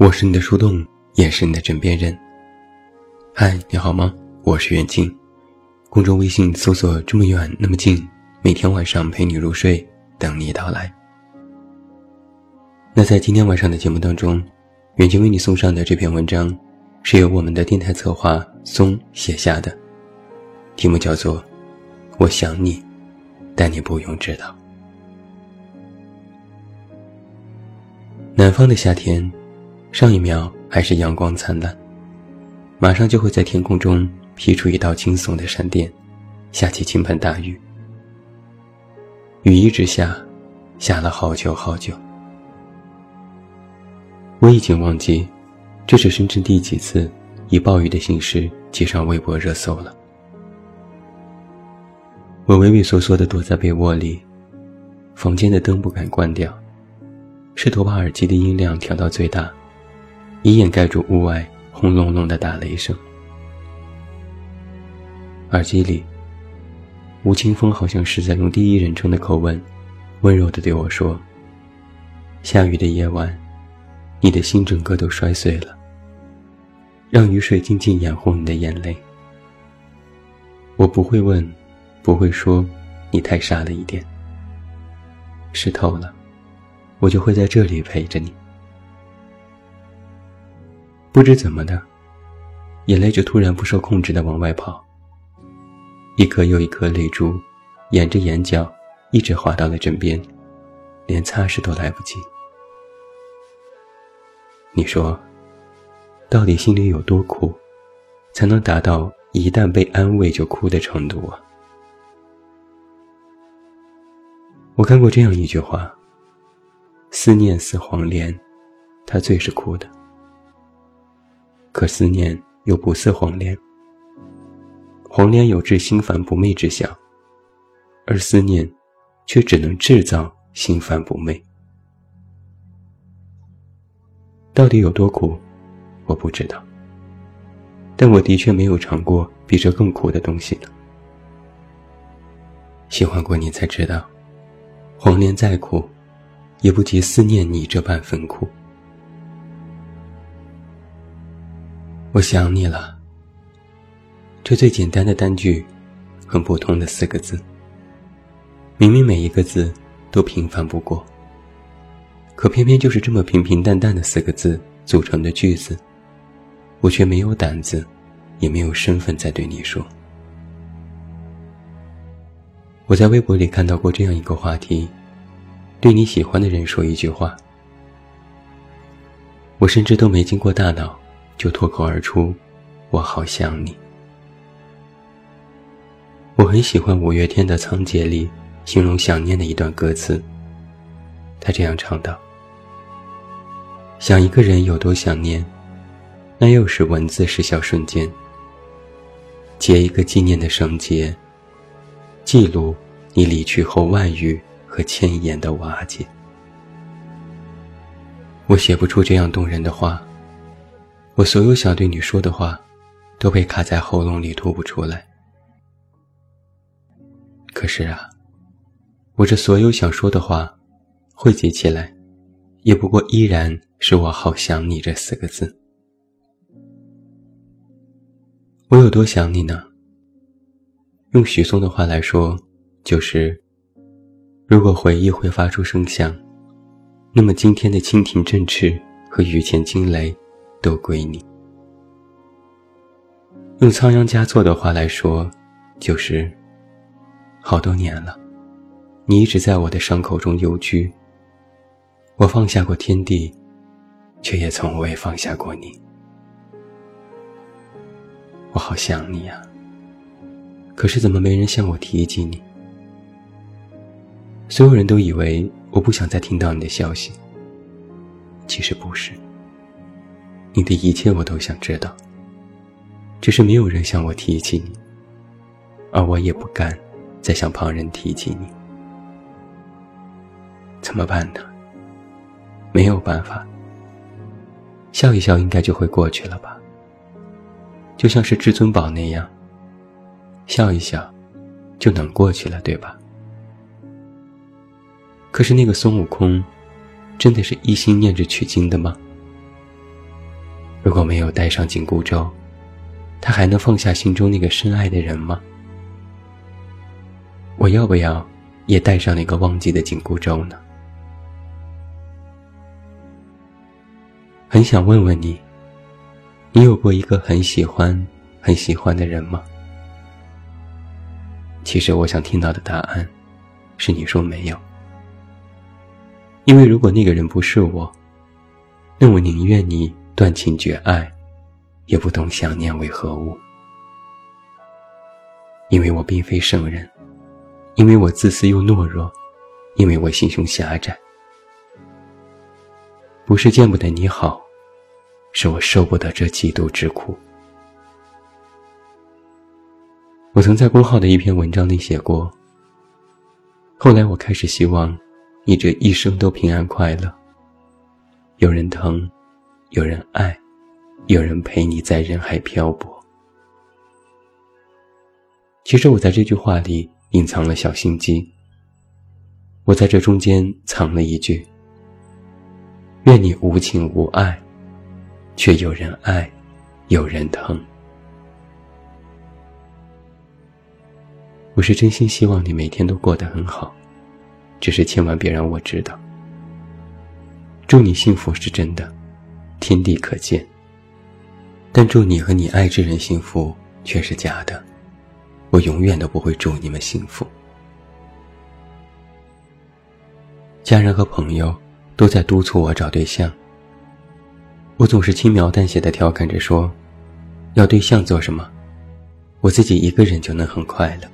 我是你的树洞，也是你的枕边人。嗨，你好吗？我是远近，公众微信搜索“这么远那么近”，每天晚上陪你入睡，等你到来。那在今天晚上的节目当中，远近为你送上的这篇文章，是由我们的电台策划松写下的，题目叫做《我想你，但你不用知道》。南方的夏天，上一秒还是阳光灿烂，马上就会在天空中劈出一道惊悚的闪电，下起倾盆大雨。雨一直下，下了好久好久。我已经忘记，这是深圳第几次以暴雨的形式接上微博热搜了。我畏畏缩缩地躲在被窝里，房间的灯不敢关掉。试图把耳机的音量调到最大，以掩盖住屋外轰隆隆的打雷声。耳机里，吴青峰好像是在用第一人称的口吻，温柔地对我说：“下雨的夜晚，你的心整个都摔碎了，让雨水静静掩护你的眼泪。我不会问，不会说，你太傻了一点。湿透了。”我就会在这里陪着你。不知怎么的，眼泪就突然不受控制的往外跑。一颗又一颗泪珠，沿着眼角一直滑到了枕边，连擦拭都来不及。你说，到底心里有多苦，才能达到一旦被安慰就哭的程度啊？我看过这样一句话。思念似黄连，它最是苦的。可思念又不似黄连，黄连有致心烦不寐之想，而思念却只能制造心烦不寐。到底有多苦，我不知道。但我的确没有尝过比这更苦的东西呢。喜欢过你才知道，黄连再苦。也不及思念你这般分苦。我想你了。这最简单的单句，很普通的四个字。明明每一个字都平凡不过，可偏偏就是这么平平淡淡的四个字组成的句子，我却没有胆子，也没有身份再对你说。我在微博里看到过这样一个话题。对你喜欢的人说一句话，我甚至都没经过大脑，就脱口而出：“我好想你。”我很喜欢五月天的《仓颉》里形容想念的一段歌词，他这样唱道：“想一个人有多想念，那又是文字失效瞬间，结一个纪念的绳结，记录你离去后万语。”和千言的瓦解，我写不出这样动人的话。我所有想对你说的话，都被卡在喉咙里吐不出来。可是啊，我这所有想说的话，汇集起来，也不过依然是我好想你这四个字。我有多想你呢？用许嵩的话来说，就是。如果回忆会发出声响，那么今天的蜻蜓振翅和雨前惊雷，都归你。用仓央嘉措的话来说，就是：好多年了，你一直在我的伤口中游居。我放下过天地，却也从未放下过你。我好想你呀，可是怎么没人向我提及你？所有人都以为我不想再听到你的消息，其实不是。你的一切我都想知道，只是没有人向我提起你，而我也不敢再向旁人提起你。怎么办呢？没有办法，笑一笑应该就会过去了吧？就像是至尊宝那样，笑一笑就能过去了，对吧？可是那个孙悟空，真的是一心念着取经的吗？如果没有带上紧箍咒，他还能放下心中那个深爱的人吗？我要不要也带上那个忘记的紧箍咒呢？很想问问你，你有过一个很喜欢、很喜欢的人吗？其实我想听到的答案，是你说没有。因为如果那个人不是我，那我宁愿你断情绝爱，也不懂想念为何物。因为我并非圣人，因为我自私又懦弱，因为我心胸狭窄。不是见不得你好，是我受不得这嫉妒之苦。我曾在公号的一篇文章里写过。后来我开始希望，你这一生都平安快乐。有人疼，有人爱，有人陪你在人海漂泊。其实我在这句话里隐藏了小心机。我在这中间藏了一句：愿你无情无爱，却有人爱，有人疼。我是真心希望你每天都过得很好，只是千万别让我知道。祝你幸福是真的，天地可见。但祝你和你爱之人幸福却是假的，我永远都不会祝你们幸福。家人和朋友都在督促我找对象，我总是轻描淡写的调侃着说：“要对象做什么？我自己一个人就能很快乐。”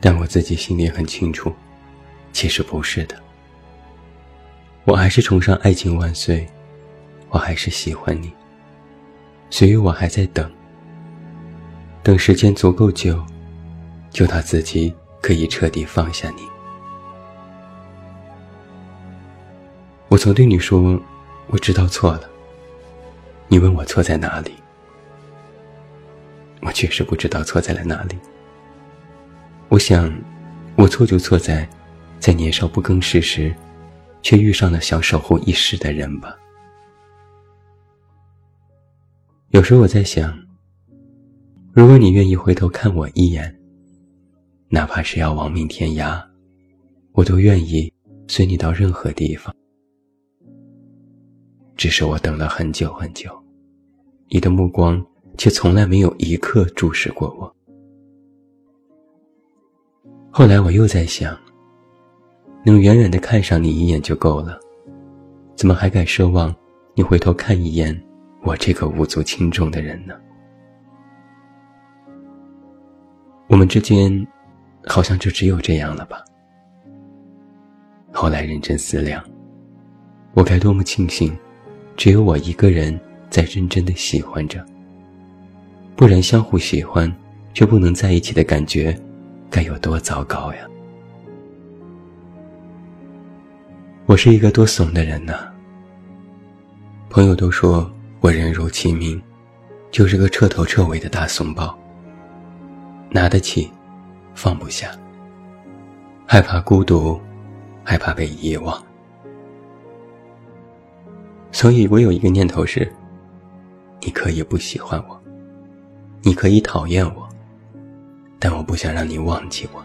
但我自己心里很清楚，其实不是的。我还是崇尚爱情万岁，我还是喜欢你，所以我还在等。等时间足够久，就他自己可以彻底放下你。我曾对你说，我知道错了。你问我错在哪里，我确实不知道错在了哪里。我想，我错就错在，在年少不更事时，却遇上了想守护一世的人吧。有时我在想，如果你愿意回头看我一眼，哪怕是要亡命天涯，我都愿意随你到任何地方。只是我等了很久很久，你的目光却从来没有一刻注视过我。后来我又在想，能远远的看上你一眼就够了，怎么还敢奢望你回头看一眼我这个无足轻重的人呢？我们之间，好像就只有这样了吧？后来认真思量，我该多么庆幸，只有我一个人在认真的喜欢着，不然相互喜欢却不能在一起的感觉。该有多糟糕呀！我是一个多怂的人呐。朋友都说我人如其名，就是个彻头彻尾的大怂包。拿得起，放不下，害怕孤独，害怕被遗忘。所以我有一个念头是：你可以不喜欢我，你可以讨厌我。但我不想让你忘记我，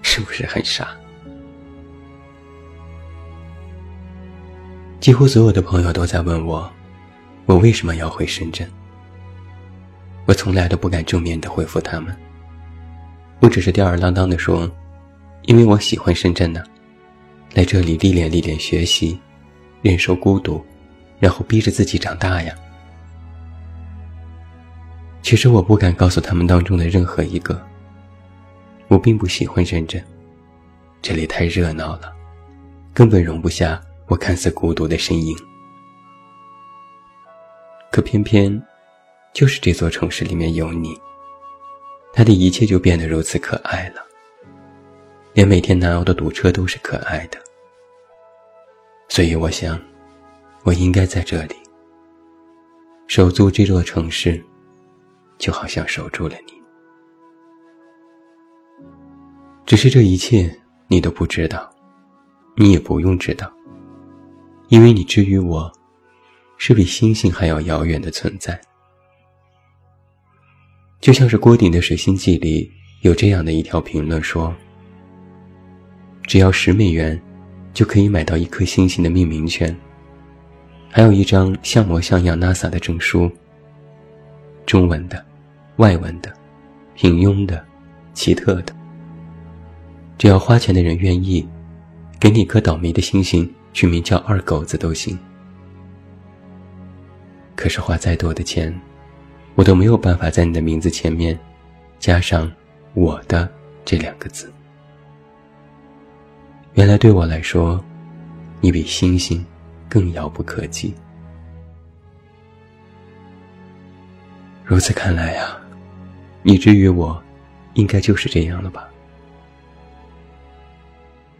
是不是很傻？几乎所有的朋友都在问我，我为什么要回深圳？我从来都不敢正面的回复他们，我只是吊儿郎当的说，因为我喜欢深圳呢，来这里历练历练学习，忍受孤独，然后逼着自己长大呀。其实我不敢告诉他们当中的任何一个，我并不喜欢深圳，这里太热闹了，根本容不下我看似孤独的身影。可偏偏，就是这座城市里面有你，它的一切就变得如此可爱了，连每天难熬的堵车都是可爱的。所以我想，我应该在这里，守住这座城市。就好像守住了你，只是这一切你都不知道，你也不用知道，因为你之于我，是比星星还要遥远的存在。就像是郭顶的《水星记》里有这样的一条评论说：“只要十美元，就可以买到一颗星星的命名权，还有一张像模像样 NASA 的证书。中文的、外文的、平庸的、奇特的，只要花钱的人愿意，给你一颗倒霉的星星取名叫二狗子都行。可是花再多的钱。”我都没有办法在你的名字前面加上“我的”这两个字。原来对我来说，你比星星更遥不可及。如此看来呀，你之于我，应该就是这样了吧？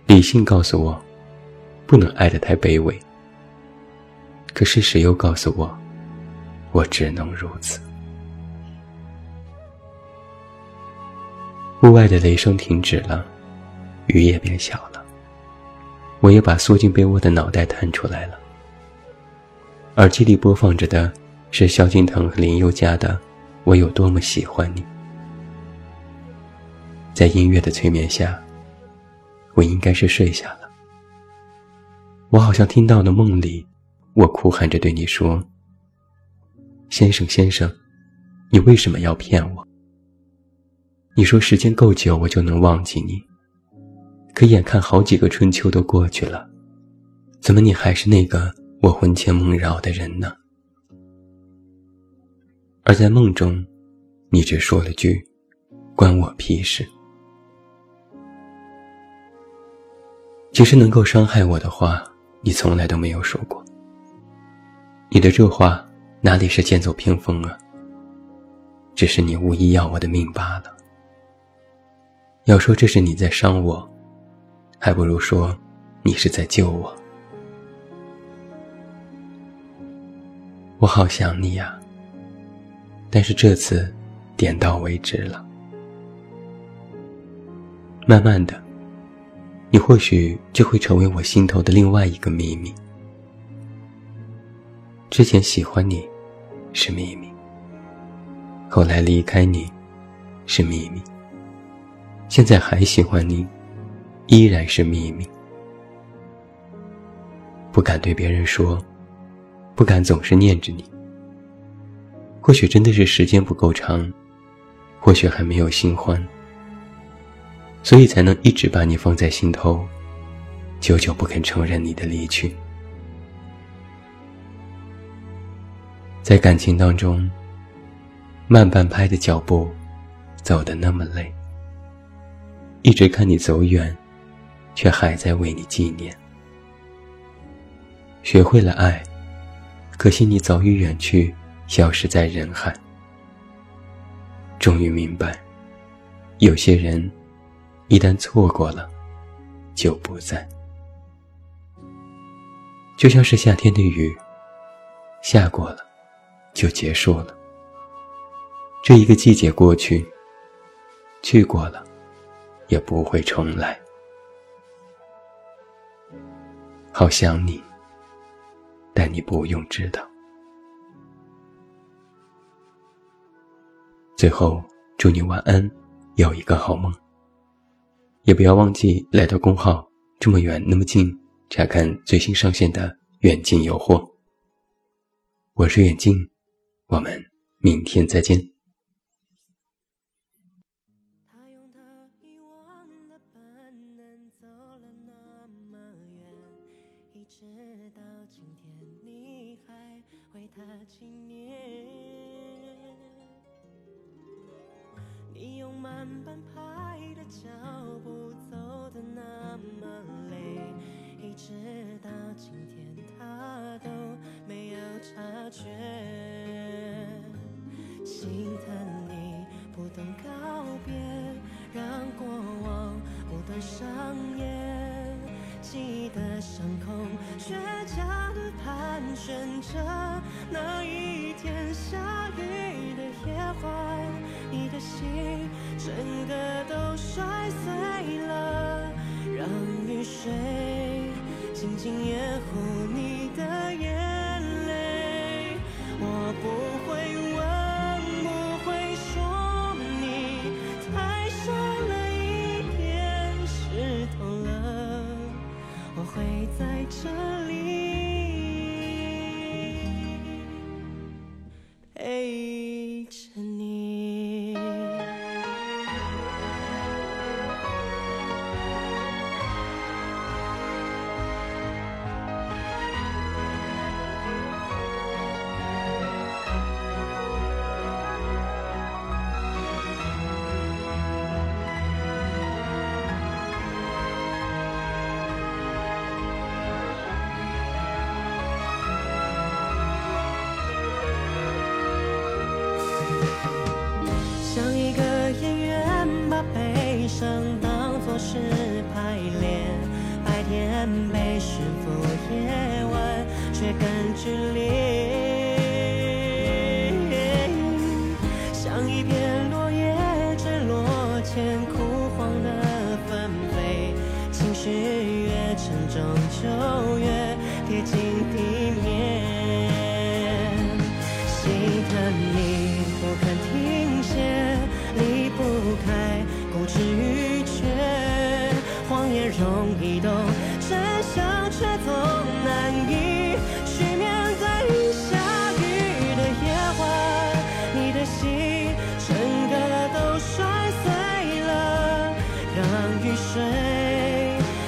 理性告诉我，不能爱得太卑微。可事实又告诉我，我只能如此。屋外的雷声停止了，雨也变小了。我也把缩进被窝的脑袋探出来了。耳机里播放着的是萧敬腾和林宥嘉的《我有多么喜欢你》。在音乐的催眠下，我应该是睡下了。我好像听到了梦里，我哭喊着对你说：“先生，先生，你为什么要骗我？”你说时间够久，我就能忘记你。可眼看好几个春秋都过去了，怎么你还是那个我魂牵梦绕的人呢？而在梦中，你只说了句“关我屁事”。其实能够伤害我的话，你从来都没有说过。你的这话哪里是剑走偏锋啊？只是你无意要我的命罢了。要说这是你在伤我，还不如说你是在救我。我好想你呀，但是这次点到为止了。慢慢的，你或许就会成为我心头的另外一个秘密。之前喜欢你是秘密，后来离开你是秘密。现在还喜欢你，依然是秘密。不敢对别人说，不敢总是念着你。或许真的是时间不够长，或许还没有新欢，所以才能一直把你放在心头，久久不肯承认你的离去。在感情当中，慢半拍的脚步，走得那么累。一直看你走远，却还在为你纪念。学会了爱，可惜你早已远去，消失在人海。终于明白，有些人一旦错过了，就不在。就像是夏天的雨，下过了，就结束了。这一个季节过去，去过了。也不会重来。好想你，但你不用知道。最后，祝你晚安，有一个好梦。也不要忘记来到公号，这么远那么近，查看最新上线的远近有货。我是远近，我们明天再见。你用慢半拍脚步走的那么累，一直到今天他都没有察觉，心疼你不懂告别，让过往不断上演，记得伤口倔强的盘旋着。那一天下雨的夜晚，你的心整个都摔碎了，让雨水静静掩护你的眼泪。我不在这里。雨水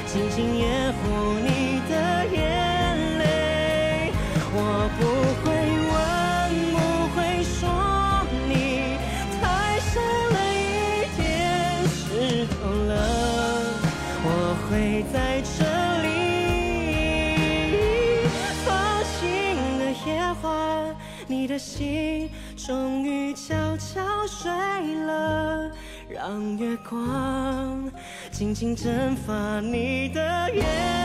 轻轻掩护你的眼泪。我不会问，不会说，你太傻了一点湿透了，我会在这里。放晴的夜晚，你的心终于悄悄睡了，让月光轻轻蒸发你的眼。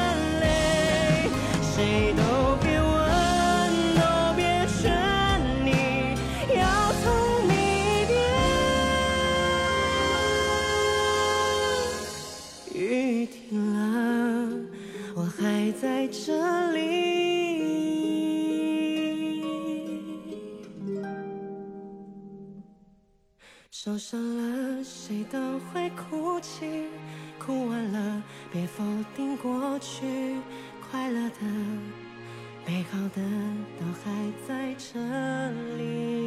否定过去，快乐的、美好的都还在这里。